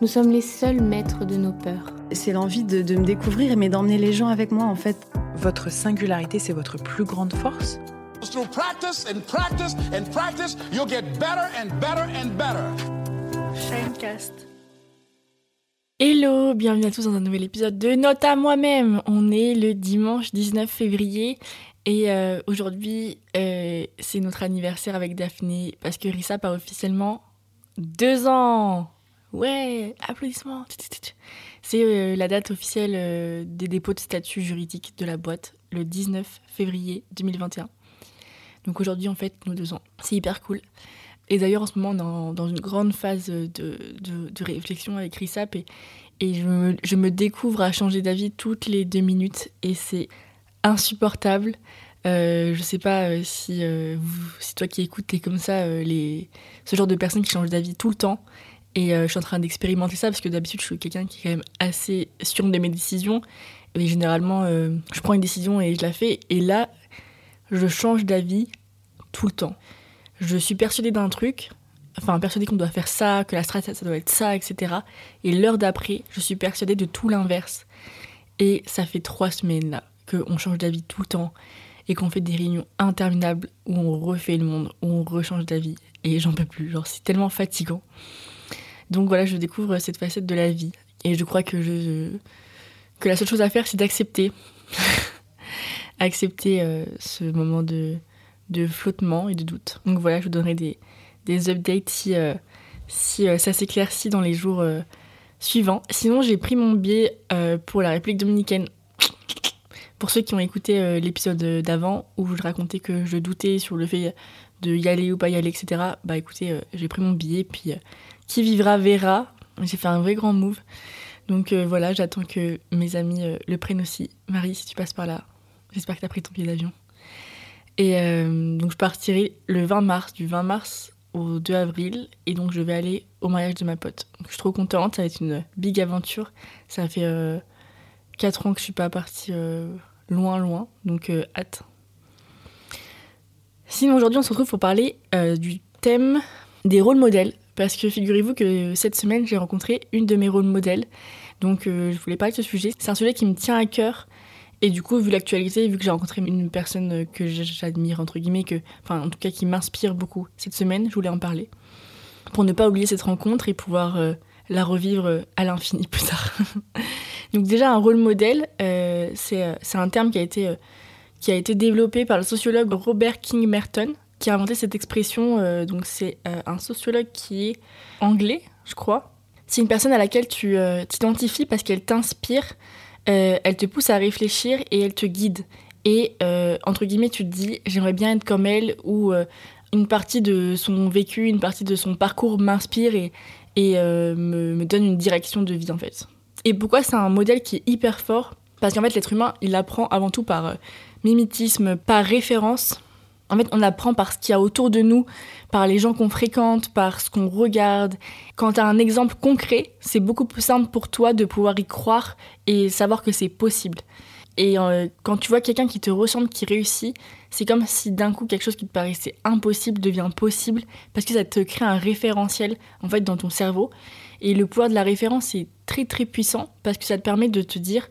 nous sommes les seuls maîtres de nos peurs. C'est l'envie de, de me découvrir, mais d'emmener les gens avec moi en fait. Votre singularité, c'est votre plus grande force? Through practice and practice and practice, you'll get better and better and better. Shinecast. Hello, bienvenue à tous dans un nouvel épisode de Note à moi-même. On est le dimanche 19 février et euh, aujourd'hui euh, c'est notre anniversaire avec Daphné parce que Rissap a officiellement deux ans. Ouais, applaudissements. C'est euh, la date officielle euh, des dépôts de statut juridique de la boîte, le 19 février 2021. Donc aujourd'hui, en fait, nos deux ans. C'est hyper cool. Et d'ailleurs, en ce moment, on dans, une grande phase de, de, réflexion avec Rissap et, je, me, découvre à changer d'avis toutes les deux minutes et c'est insupportable. Euh, je sais pas euh, si, euh, si toi qui écoutes, t'es comme ça, les, ce genre de personnes qui changent d'avis tout le temps. Et euh, je suis en train d'expérimenter ça parce que d'habitude, je suis quelqu'un qui est quand même assez sûr de mes décisions. Et généralement, euh, je prends une décision et je la fais. Et là, je change d'avis tout le temps. Je suis persuadée d'un truc, enfin persuadée qu'on doit faire ça, que la stratégie ça doit être ça, etc. Et l'heure d'après, je suis persuadée de tout l'inverse. Et ça fait trois semaines là qu'on change d'avis tout le temps et qu'on fait des réunions interminables où on refait le monde, où on rechange d'avis. Et j'en peux plus, genre c'est tellement fatigant. Donc voilà, je découvre cette facette de la vie. Et je crois que, je, que la seule chose à faire, c'est d'accepter. accepter euh, ce moment de, flottement et de doute. Donc voilà, je vous donnerai des, updates si, euh, euh, ça s'éclaircit dans les jours suivants. Sinon, j'ai pris mon billet pour la République dominicaine. Pour ceux qui ont écouté l'épisode d'avant où je racontais que je doutais sur le fait de y aller ou pas y aller, etc. Bah écoutez, j'ai pris mon billet, puis qui vivra verra. J'ai fait un vrai grand move. Donc euh, voilà, j'attends que mes amis euh, le prennent aussi. Marie, si tu passes par là, j'espère que tu as pris ton billet d'avion. Et euh, donc je partirai le 20 mars, du 20 mars au 2 avril. Et donc je vais aller au mariage de ma pote. Je suis trop contente, ça va être une big aventure. Ça fait euh, 4 ans que je suis pas partie loin, loin. Donc hâte. Sinon aujourd'hui on se retrouve pour parler du thème des rôles modèles. Parce que figurez-vous que cette semaine j'ai rencontré une de mes rôles modèles. Donc euh, je voulais parler de ce sujet. C'est un sujet qui me tient à cœur. Et du coup, vu l'actualité, vu que j'ai rencontré une personne que j'admire, entre guillemets, que, enfin, en tout cas, qui m'inspire beaucoup cette semaine, je voulais en parler. Pour ne pas oublier cette rencontre et pouvoir euh, la revivre euh, à l'infini plus tard. Donc, déjà, un rôle modèle, euh, c'est un terme qui a été développé par le sociologue Robert King Merton, qui a inventé cette expression. euh, donc, c'est euh, un sociologue qui est anglais, je crois. C'est une personne à laquelle tu euh, t'identifies parce qu'elle t'inspire elle te pousse à réfléchir et elle te guide. Et entre guillemets, tu te dis, j'aimerais bien être comme elle, ou une partie de son vécu, une partie de son parcours m'inspire et, me, donne une direction de vie en fait. Et pourquoi c'est un modèle qui est hyper fort? Parce qu'en fait, l'être humain, il apprend avant tout par mimétisme, par référence. En fait, on apprend par ce qu'il y a autour de nous, par les gens qu'on fréquente, par ce qu'on regarde. Quand tu as un exemple concret, c'est beaucoup plus simple pour toi de pouvoir y croire et savoir que c'est possible. Et euh, quand tu vois quelqu'un qui te ressemble, qui réussit, c'est comme si d'un coup quelque chose qui te paraissait impossible devient possible parce que ça te crée un référentiel en fait dans ton cerveau. Et le pouvoir de la référence est très très puissant parce que ça te permet de te dire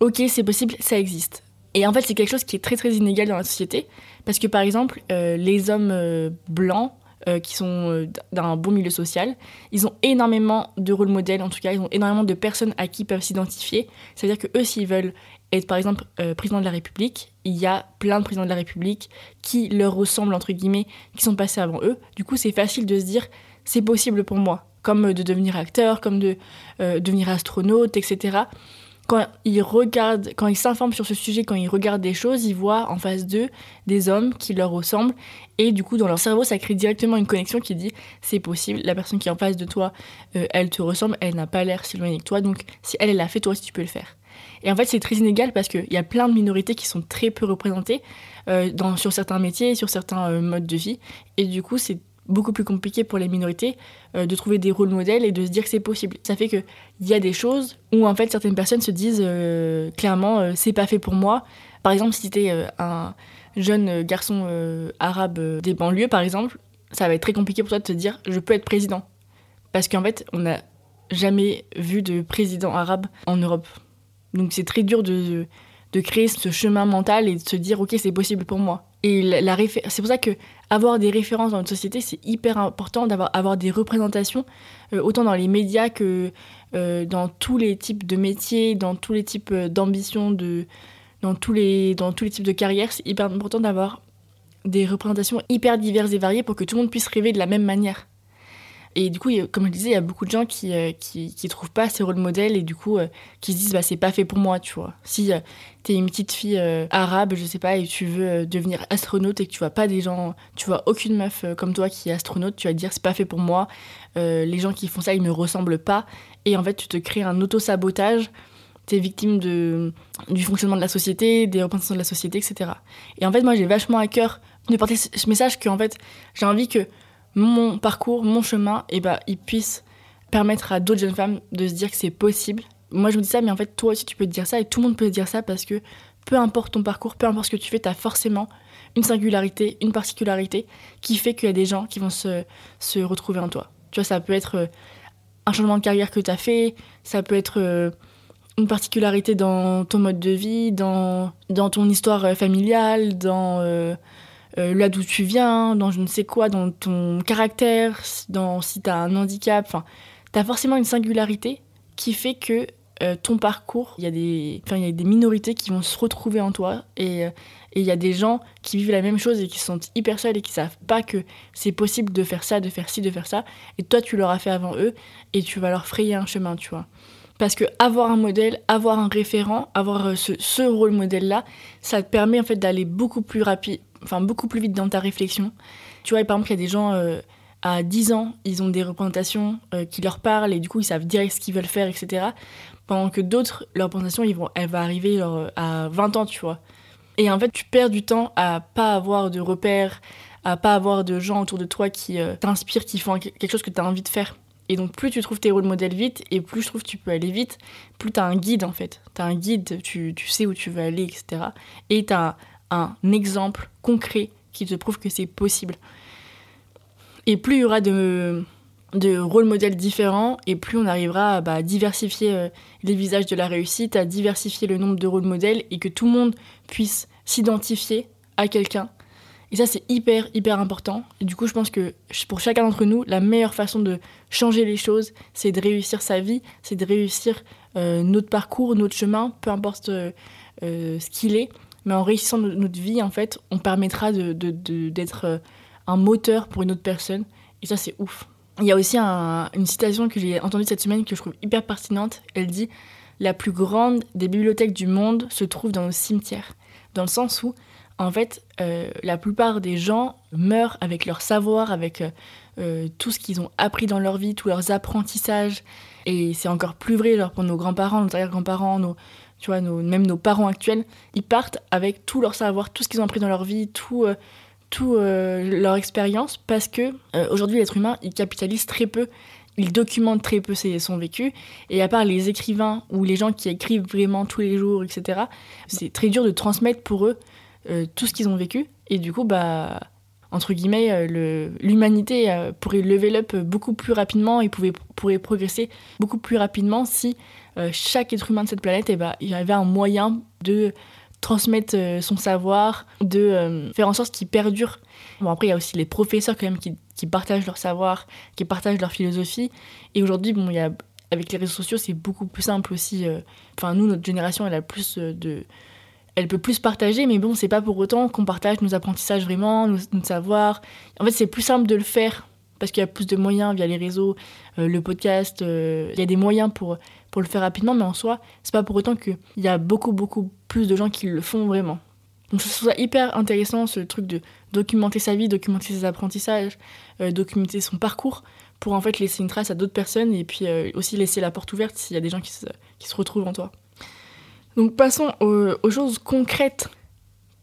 ok c'est possible, ça existe. Et en fait c'est quelque chose qui est très très inégal dans la société parce que par exemple euh, les hommes euh, blancs euh, qui sont d'un bon milieu social, ils ont énormément de rôles modèles, en tout cas, ils ont énormément de personnes à qui ils peuvent s'identifier. C'est-à-dire que eux, s'ils veulent être, par exemple, président de la République, il y a plein de présidents de la République qui leur ressemblent, entre guillemets, qui sont passés avant eux. Du coup, c'est facile de se dire, c'est possible pour moi, comme de devenir acteur, comme de devenir astronaute, etc. quand ils regardent, quand ils s'informent sur ce sujet, quand ils regardent des choses, ils voient en face d'eux des hommes qui leur ressemblent. Et du coup, dans leur cerveau, ça crée directement une connexion qui dit c'est possible, la personne qui est en face de toi, euh, elle te ressemble, elle n'a pas l'air si loin que toi. Donc, si elle, elle l'a fait, toi aussi, tu peux le faire. Et en fait, c'est très inégal parce qu'il y a plein de minorités qui sont très peu représentées euh, dans, sur certains métiers, sur certains euh, modes de vie. Et du coup, c'est beaucoup plus compliqué pour les minorités euh, de trouver des rôles modèles et de se dire que c'est possible. Ça fait qu'il y a des choses où en fait certaines personnes se disent euh, clairement euh, c'est pas fait pour moi. Par exemple, si tu un jeune garçon arabe des banlieues par exemple, ça va être très compliqué pour toi de te dire je peux être président. Parce qu'en fait, on n'a jamais vu de président arabe en Europe. Donc c'est très dur de, de créer ce chemin mental et de se dire ok c'est possible pour moi. C'est pour ça que avoir des références dans notre société, c'est hyper important d'avoir avoir des représentations, euh, autant dans les médias que euh, dans tous les types de métiers, dans tous les types euh, d'ambitions, dans tous les types de carrières. C'est hyper important d'avoir des représentations hyper diverses et variées pour que tout le monde puisse rêver de la même manière. Et du coup, comme je disais, il y a beaucoup de gens qui, euh, qui, trouvent pas ces rôles modèles et du coup, euh, qui se disent, bah, c'est pas fait pour moi, tu vois. Si euh, tu es une petite fille arabe, je sais pas, et tu veux devenir astronaute et que tu vois pas des gens, tu vois aucune meuf comme toi qui est astronaute, tu vas te dire, c'est pas fait pour moi. les gens qui font ça, ils me ressemblent pas. Et en fait, tu te crées un auto-sabotage. Tu es victime de, du fonctionnement de la société, des représentations de la société, etc. Et en fait, moi, j'ai vachement à cœur de porter ce message que, en fait, j'ai envie que mon parcours, mon chemin, et bah, il puisse permettre à d'autres jeunes femmes de se dire que c'est possible. Moi, je me dis ça, mais en fait, toi aussi, tu peux te dire ça, et tout le monde peut te dire ça parce que peu importe ton parcours, peu importe ce que tu fais, tu as forcément une singularité, une particularité qui fait qu'il y a des gens qui vont se, se, retrouver en toi. Tu vois, ça peut être euh, un changement de carrière que tu as fait, ça peut être euh, une particularité dans ton mode de vie, dans, dans ton histoire euh, familiale, dans là d'où tu viens, dans je ne sais quoi, dans ton caractère, dans si tu as un handicap. Enfin, tu as forcément une singularité qui fait que euh, ton parcours, il y, a des, y a des minorités qui vont se retrouver en toi et euh, il y a des gens qui vivent la même chose et qui sont hyper seuls et qui savent pas que c'est possible de faire ça, de faire ci, de faire ça. Et toi, tu l'auras fait avant eux et tu vas leur frayer un chemin, tu vois. Parce que avoir un modèle, avoir un référent, avoir ce, ce rôle modèle-là, ça te permet en fait d'aller beaucoup plus rapide, enfin beaucoup plus vite dans ta réflexion. Tu vois, par exemple, il y a des gens euh, à 10 ans, ils ont des représentations euh, qui leur parlent et du coup ils savent direct ce qu'ils veulent faire, etc. Pendant que d'autres, leur représentation, ils vont, elle va arriver à 20 ans, tu vois. Et en fait, tu perds du temps à pas avoir de repères, à pas avoir de gens autour de toi qui euh, t'inspirent, qui font quelque chose que tu as envie de faire. Et donc, plus tu trouves tes rôles modèles vite, et plus je trouve que tu peux aller vite, plus tu as un guide en fait. Tu as un guide, tu, tu, sais où tu veux aller, etc. Et tu as un exemple concret qui te prouve que c'est possible. Et plus il y aura de, de rôles modèles différents, et plus on arrivera à bah, diversifier euh, les visages de la réussite, à diversifier le nombre de rôles modèles, et que tout le monde puisse s'identifier à quelqu'un. Et ça, c'est hyper, hyper important. Et du coup, je pense que pour chacun d'entre nous, la meilleure façon de changer les choses, c'est de réussir sa vie, c'est de réussir euh, notre parcours, notre chemin, peu importe euh, ce qu'il est mais en réussissant notre vie, en fait, on permettra d'être de, de, euh, un moteur pour une autre personne. Et ça, c'est ouf. Il y a aussi une citation que j'ai entendue cette semaine que je trouve hyper pertinente. Elle dit La plus grande des bibliothèques du monde se trouve dans nos cimetières. Dans le sens où, en fait, euh, la plupart des gens meurent avec leur savoir, avec euh, tout ce qu'ils ont appris dans leur vie, tous leurs apprentissages. Et c'est encore plus vrai genre, pour nos grands-parents, nos arrière-grands-parents, nos, tu vois, même nos parents actuels, ils partent avec tout leur savoir, tout ce qu'ils ont appris dans leur vie, tout, euh, tout euh, leur expérience, parce que euh, aujourd'hui l'être humain, il capitalise très peu, il documente très peu ses, son vécu, et à part les écrivains ou les gens qui écrivent vraiment tous les jours, etc., c'est très dur de transmettre pour eux tout ce qu'ils ont vécu, et du coup, bah entre guillemets, l'humanité pourrait level up beaucoup plus rapidement et pouvait, pourrait progresser beaucoup plus rapidement si euh, chaque être humain de cette planète, eh ben, il avait un moyen de transmettre euh, son savoir, de euh, faire en sorte qu'il perdure. Bon, après, il y a aussi les professeurs quand même qui, qui, partagent leur savoir, qui partagent leur philosophie. Et aujourd'hui, bon, avec les réseaux sociaux, c'est beaucoup plus simple aussi. Enfin, nous, notre génération, elle a plus de... Elle peut plus partager, mais bon, c'est pas pour autant qu'on partage nos apprentissages vraiment, nos, notre savoir. En fait, c'est plus simple de le faire parce qu'il y a plus de moyens via les réseaux, euh, le podcast, euh, il y a des moyens pour, pour le faire rapidement, mais en soi, c'est pas pour autant qu'il y a beaucoup, beaucoup plus de gens qui le font vraiment. Donc je trouve ça hyper intéressant ce truc de documenter sa vie, documenter ses apprentissages, euh, documenter son parcours pour en fait laisser une trace à d'autres personnes et puis aussi laisser la porte ouverte s'il y a des gens qui se, qui se retrouvent en toi. Donc passons aux, choses concrètes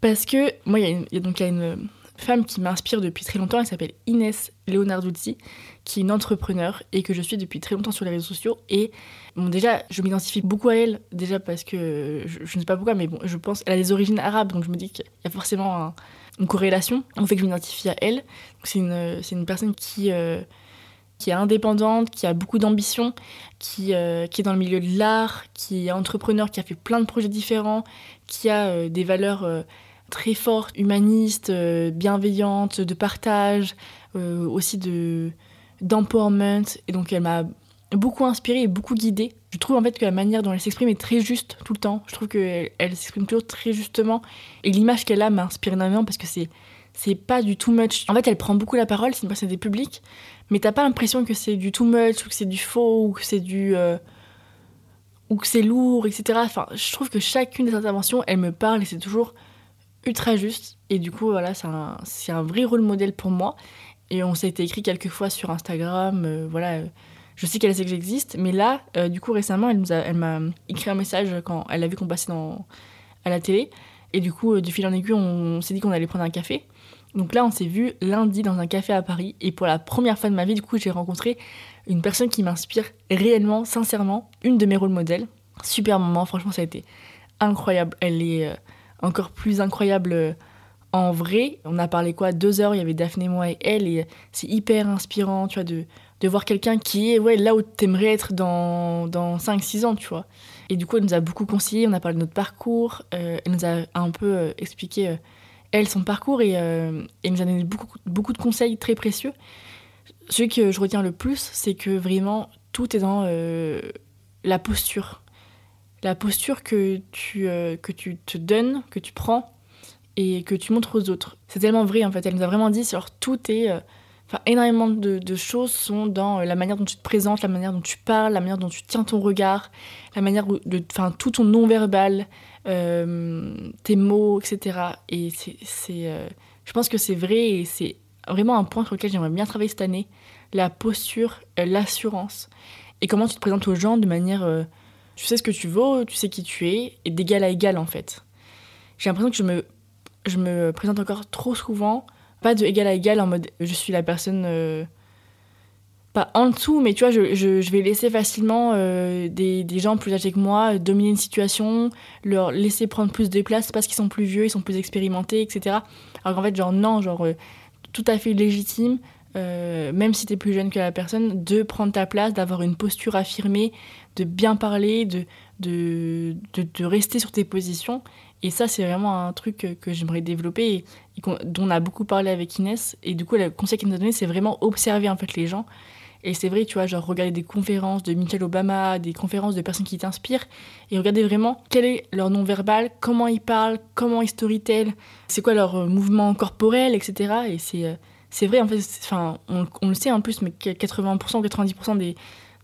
parce que moi il y, y a une femme qui m'inspire depuis très longtemps, elle s'appelle Inès Leonarduzzi, qui est une entrepreneur et que je suis depuis très longtemps sur les réseaux sociaux. Et bon, déjà, je m'identifie beaucoup à elle, déjà parce que je, ne sais pas pourquoi, mais bon, je pense qu'elle a des origines arabes, donc je me dis qu'il y a forcément une corrélation. On fait que je m'identifie à elle. C'est une, une personne qui. Euh, qui est indépendante, qui a beaucoup d'ambition, qui, euh, qui est dans le milieu de l'art, qui est entrepreneur, qui a fait plein de projets différents, qui a euh, des valeurs très forte, humaniste, euh, bienveillante, de partage, euh, aussi de d'empowerment. Et donc elle m'a beaucoup inspirée et beaucoup guidée. Je trouve en fait que la manière dont elle s'exprime est très juste tout le temps. Je trouve qu'elle elle, s'exprime toujours très justement. Et l'image qu'elle a m'inspire énormément parce que c'est c'est pas du too much. En fait, elle prend beaucoup la parole, c'est une personnalité publique, mais t'as pas l'impression que c'est du too much ou que c'est du faux ou que c'est du euh, ou que c'est lourd, etc. Enfin, je trouve que chacune des interventions, elle me parle et c'est toujours ultra juste. Et du coup, voilà, c'est un, un, vrai rôle modèle pour moi. Et on s'est écrit quelques fois sur Instagram. Euh, voilà, euh, je sais qu'elle sait que j'existe. Mais là, du coup, récemment, elle m'a écrit un message quand elle a vu qu'on passait dans, à la télé. Et du coup, du fil en aiguille, on, s'est dit qu'on allait prendre un café. Donc là, on s'est vu lundi dans un café à Paris. Et pour la première fois de ma vie, du coup, j'ai rencontré une personne qui m'inspire réellement, sincèrement, une de mes rôles modèles. Super moment, franchement, ça a été incroyable. Elle est encore plus incroyable euh, en vrai. On a parlé quoi Deux heures, il y avait Daphné, moi et elle, et c'est hyper inspirant, tu vois, de, de voir quelqu'un qui est ouais, là où t'aimerais être dans, dans 5-6 ans, tu vois. Et du coup, elle nous a beaucoup conseillé, on a parlé de notre parcours, euh, elle nous a un peu euh, expliqué, elle, son parcours, et elle nous a donné beaucoup, de conseils très précieux. Ce que je retiens le plus, c'est que vraiment, tout est dans la posture la posture que tu, euh, que tu te donnes, que tu prends et que tu montres aux autres. C'est tellement vrai en fait. Elle nous a vraiment dit, alors tout est. Euh, enfin, énormément de, choses sont dans euh, la manière dont tu te présentes, la manière dont tu parles, la manière dont tu tiens ton regard, la manière de. Enfin, tout ton non-verbal, tes mots, etc. Et c'est. je pense que c'est vrai et c'est vraiment un point sur lequel j'aimerais bien travailler cette année. La posture, l'assurance. Et comment tu te présentes aux gens de manière tu sais ce que tu vaux, tu sais qui tu es, et d'égal à égal en fait. J'ai l'impression que je me, je me présente encore trop souvent, pas de égal à égal en mode je suis la personne. Euh, pas en dessous, mais tu vois, je, je, vais laisser facilement euh, des, des, gens plus âgés que moi dominer une situation, leur laisser prendre plus de place parce qu'ils sont plus vieux, ils sont plus expérimentés, etc. Alors qu'en fait, genre, non, genre, euh, tout à fait légitime, même si tu es plus jeune que la personne, de prendre ta place, d'avoir une posture affirmée, de bien parler, de, de, de, rester sur tes positions. Et ça, c'est vraiment un truc que, j'aimerais développer et, dont on a beaucoup parlé avec Inès. Et du coup, le conseil qu'elle nous a donné, c'est vraiment observer en fait les gens. Et c'est vrai, tu vois, genre regarder des conférences de Michelle Obama, des conférences de personnes qui t'inspirent, et regarder vraiment quel est leur nom-verbal, comment ils parlent, comment ils storytellent, c'est quoi leur euh, mouvement corporel, etc. Et c'est, euh, c'est vrai, en fait, enfin, on, on, le sait en plus, mais 80% ou 90% des,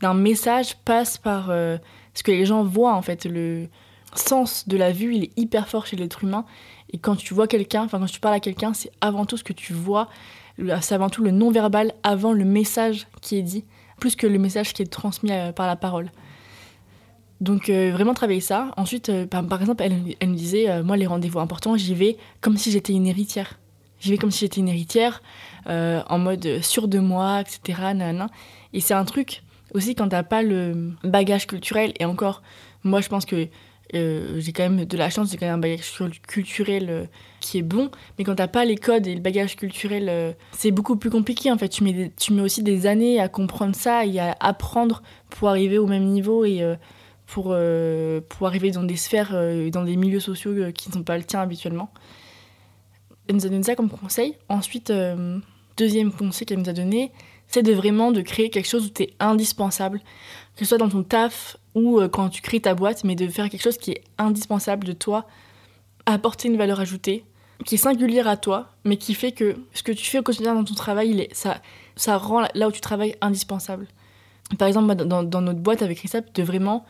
d'un message passe par euh, ce que les gens voient en fait. Le sens de la vue, il est hyper fort chez l'être humain. Et quand tu vois quelqu'un, enfin quand tu parles à quelqu'un, c'est avant tout ce que tu vois, c'est avant tout le non-verbal avant le message qui est dit, plus que le message qui est transmis euh, par la parole. Donc euh, vraiment travailler ça. Ensuite, par, exemple, elle, elle, me disait, moi les rendez-vous importants, j'y vais comme si j'étais une héritière. J'y vais comme si j'étais une héritière, en mode sûr de moi, etc. Et c'est un truc, aussi quand t'as pas le bagage culturel, et encore, moi je pense que euh, j'ai quand même de la chance, j'ai quand même un bagage culturel euh, qui est bon, mais quand t'as pas les codes et le bagage culturel, euh, c'est beaucoup plus compliqué en fait. Tu mets, tu mets aussi des années à comprendre ça et à apprendre pour arriver au même niveau et pour, pour arriver dans des sphères, dans des milieux sociaux qui ne sont pas le tien habituellement. Elle nous a donné ça comme conseil. Ensuite, deuxième conseil qu'elle nous a donné, c'est de vraiment de créer quelque chose où tu es indispensable, que ce soit dans ton taf euh, quand tu crées ta boîte, mais de faire quelque chose qui est indispensable de toi, apporter une valeur ajoutée, qui est singulière à toi, mais qui fait que ce que tu fais au quotidien dans ton travail, il est, ça, ça rend là où tu travailles indispensable. Par exemple, dans, notre boîte avec RISAP, de vraiment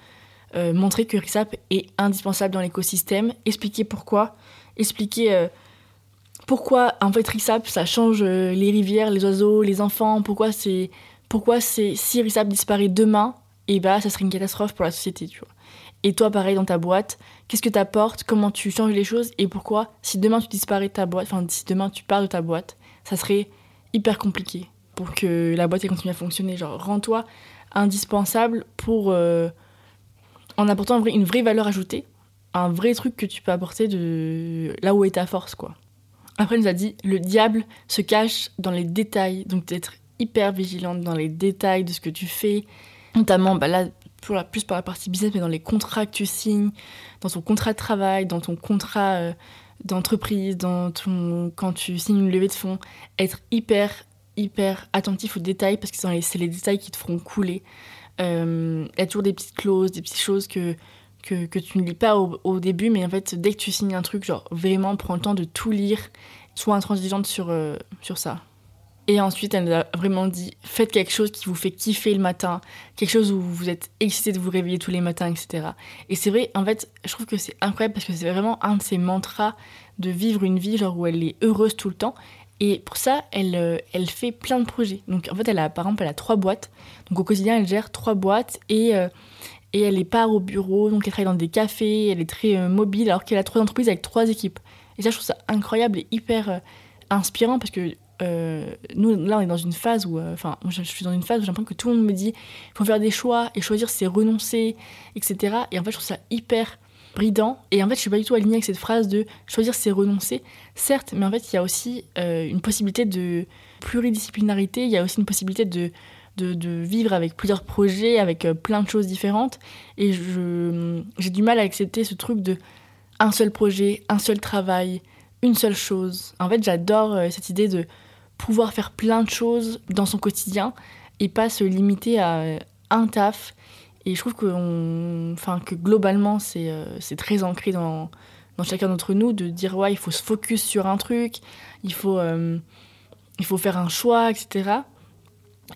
euh, montrer que RISAP est indispensable dans l'écosystème, expliquer pourquoi, expliquer euh, pourquoi en fait RISAP ça change les rivières, les oiseaux, les enfants, pourquoi c'est pourquoi c'est si RISAP disparaît demain, et eh bah ça serait une catastrophe pour la société, tu vois. Et toi pareil dans ta boîte, qu'est-ce que tu apportes, comment tu changes les choses? Et pourquoi si demain tu disparais de ta boîte, enfin si demain tu pars de ta boîte, ça serait hyper compliqué pour que la boîte continue à fonctionner? Genre, rends-toi indispensable pour. Euh, en apportant une vraie valeur ajoutée, un vrai truc que tu peux apporter de là où est ta force, quoi. Après, elle nous a dit le diable se cache dans les détails, donc d'être hyper vigilante dans les détails de ce que tu fais, notamment bah là, plus par la partie business, mais dans les contrats que tu signes, dans ton contrat de travail, dans ton contrat euh, d'entreprise, dans quand tu signes une levée de fonds, être hyper hyper attentif aux détails parce que c'est les, détails qui te feront couler. Euh, il y a toujours des petites clauses, des petites choses que, que, que tu ne lis pas au, début, mais en fait, dès que tu signes un truc, genre vraiment prends le temps de tout lire, sois intransigeante sur, euh, sur ça. Et ensuite, elle nous a vraiment dit faites quelque chose qui vous fait kiffer le matin, quelque chose où vous êtes excité de vous réveiller tous les matins, etc. Et c'est vrai, en fait, je trouve que c'est incroyable parce que c'est vraiment un de ses mantras de vivre une vie genre où elle est heureuse tout le temps. Et pour ça, elle, euh, elle fait plein de projets. Donc en fait, elle a, par exemple, elle a trois boîtes. Donc au quotidien, elle gère trois boîtes et, euh, et elle est part au bureau. Donc elle travaille dans des cafés, elle est très euh, mobile alors qu'elle a trois entreprises avec trois équipes. Et ça, je trouve ça incroyable et hyper inspirant parce que nous, là, on est dans une phase où, enfin, je suis dans une phase où j'ai l'impression que tout le monde me dit, faut faire des choix et choisir, c'est renoncer, etc. Et en fait, je trouve ça hyper bridant. Et en fait, je suis pas du tout alignée avec cette phrase de choisir, c'est renoncer. Certes, mais en fait, il y a aussi euh, une possibilité de pluridisciplinarité, il y a aussi une possibilité de, de, vivre avec plusieurs projets, avec euh, plein de choses différentes. Et j'ai du mal à accepter ce truc de un seul projet, un seul travail, une seule chose. En fait, j'adore euh, cette idée de pouvoir faire plein de choses dans son quotidien et pas se limiter à un taf et je trouve que, enfin, que globalement, c'est euh, très ancré dans, dans chacun d'entre nous de dire ouais, il faut se focus sur un truc, il faut, euh, il faut faire un choix, etc.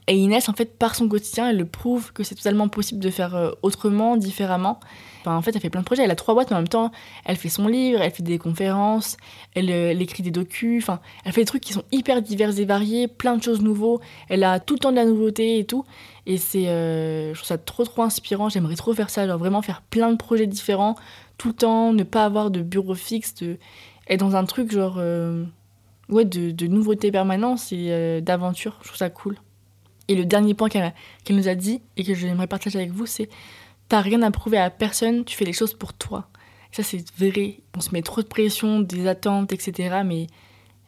Et Inès, en fait, par son quotidien, elle le prouve que c'est totalement possible de faire euh, autrement, différemment. En fait, elle fait plein de projets. Elle a trois boîtes, en même temps, elle fait son livre, elle fait des conférences, elle, elle écrit des docus. Enfin, elle fait des trucs qui sont hyper divers et variés, plein de choses nouveaux. Elle a tout le temps de la nouveauté et tout. Et c'est, euh, je trouve ça trop trop inspirant. J'aimerais trop faire ça, genre vraiment faire plein de projets différents tout le temps, ne pas avoir de bureau fixe, de être dans un truc genre euh, ouais de, nouveauté permanente et euh, d'aventure. Je trouve ça cool. Et le dernier point qu'elle nous a dit et que j'aimerais partager avec vous, c'est t'as rien à prouver à personne, tu fais les choses pour toi. ça c'est vrai. On se met trop de pression, des attentes, etc. Mais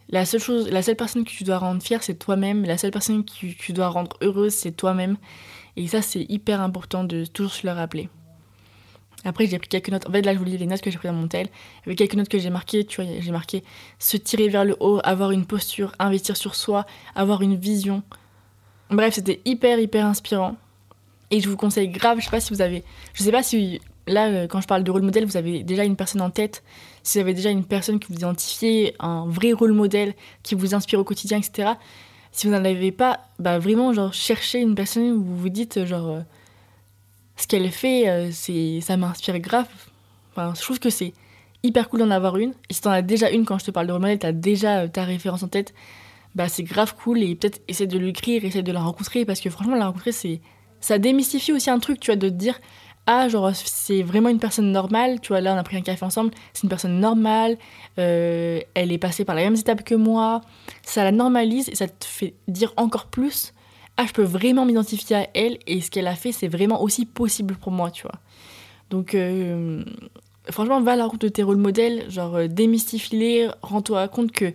la seule chose, la seule personne que tu dois rendre fière, c'est toi-même. La seule personne que tu dois rendre heureuse, c'est toi-même. Et ça, c'est hyper important de toujours se le rappeler. Après, j'ai pris quelques notes. En fait, là, je vous lis les notes que j'ai prises dans mon tel. Il y avait quelques notes que j'ai marquées. Tu vois, j'ai marqué se tirer vers le haut, avoir une posture, investir sur soi, avoir une vision. Bref, c'était hyper, hyper inspirant. Et je vous conseille grave, je sais pas si vous avez. Je sais pas si là, euh, quand je parle de rôle modèle, vous avez déjà une personne en tête, si vous avez déjà une personne que vous identifiez, un vrai rôle modèle qui vous inspire au quotidien, etc. Si vous n'en avez pas, bah vraiment, genre, cherchez une personne où vous vous dites, genre, euh, ce qu'elle fait, euh, ça m'inspire grave. Enfin, je trouve que c'est hyper cool d'en avoir une. Et si t'en as déjà une, quand je te parle de rôle modèle, t'as déjà ta référence en tête, bah c'est grave cool et peut-être essayer de l'écrire, essayer de la rencontrer parce que franchement, la rencontrer, c'est. Ça démystifie aussi un truc, tu vois, de te dire, ah, genre, c'est vraiment une personne normale, tu vois, là, on a pris un café ensemble, c'est une personne normale, euh, elle est passée par les mêmes étapes que moi, ça la normalise et ça te fait dire encore plus, ah, je peux vraiment m'identifier à elle et ce qu'elle a fait, c'est vraiment aussi possible pour moi, tu vois. Donc, euh, franchement, va à la route de tes rôles modèles, genre, démystifie-les, rends-toi compte que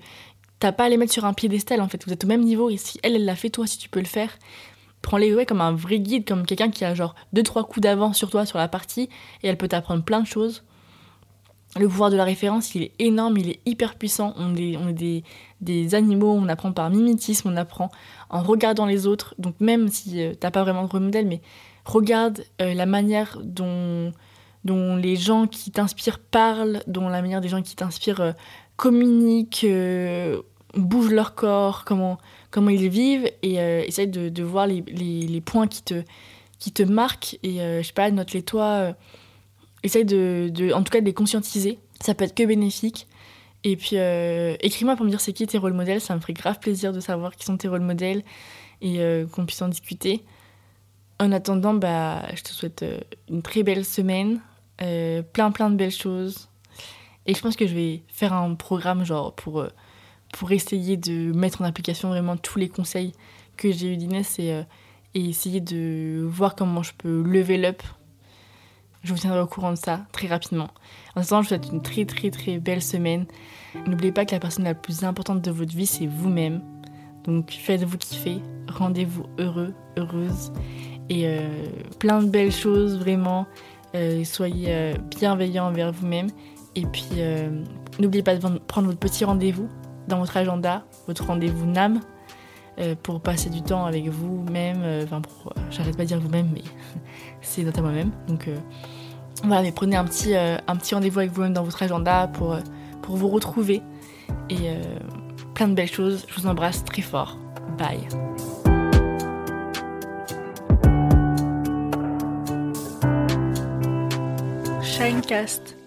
t'as pas à les mettre sur un piédestal, en fait, vous êtes au même niveau et si elle, l'a fait, toi, si tu peux le faire, prends-les ouais, comme un vrai guide, comme quelqu'un qui a genre 2-3 coups d'avance sur toi sur la partie et elle peut t'apprendre plein de choses. Le pouvoir de la référence, il est énorme, il est hyper puissant. On est, des, animaux, on apprend par mimétisme, on apprend en regardant les autres. Donc même si euh, t'as pas vraiment de modèle, mais regarde euh, la manière dont, dont les gens qui t'inspirent parlent, dont la manière des gens qui t'inspirent euh, communiquent, bougent leur corps, comment, comment ils vivent, et essaye de, voir les, les, points qui te, qui te marquent, et je sais pas, note-les toi, essaye de, de, en tout cas, de les conscientiser. Ça peut être que bénéfique. Et puis, écris-moi pour me dire c'est qui tes rôles modèles, ça me ferait grave plaisir de savoir qui sont tes rôles modèles et qu'on puisse en discuter. En attendant, bah, je te souhaite une très belle semaine, plein plein de belles choses, et je pense que je vais faire un programme genre pour, euh, pour essayer de mettre en application vraiment tous les conseils que j'ai eu d'Inès et, euh, et, essayer de voir comment je peux level up. Je vous tiendrai au courant de ça très rapidement. En attendant, je vous souhaite une très très très belle semaine. N'oubliez pas que la personne la plus importante de votre vie, c'est vous-même. Donc faites-vous kiffer, rendez-vous heureux, heureuse. Et euh, plein de belles choses, vraiment. soyez bienveillants envers vous-même. Et puis, euh, n'oubliez pas de prendre votre petit rendez-vous dans votre agenda, votre rendez-vous NAM, euh, pour passer du temps avec vous-même. Euh, enfin, j'arrête pas de dire vous-même, mais c'est à moi-même. Donc, voilà, mais prenez un petit, petit rendez-vous avec vous-même dans votre agenda pour, pour vous retrouver. Et plein de belles choses. Je vous embrasse très fort. Bye. Shinecast